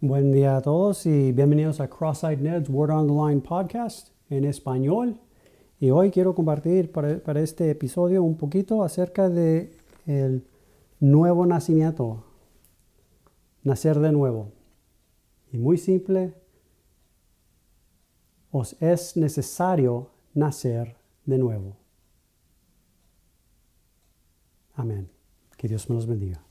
Buen día a todos y bienvenidos a Cross-Eyed Ned's Word on the Line podcast en español. Y hoy quiero compartir para, para este episodio un poquito acerca de el nuevo nacimiento, nacer de nuevo. Y muy simple, os es necesario nacer de nuevo. Amén. Que Dios me los bendiga.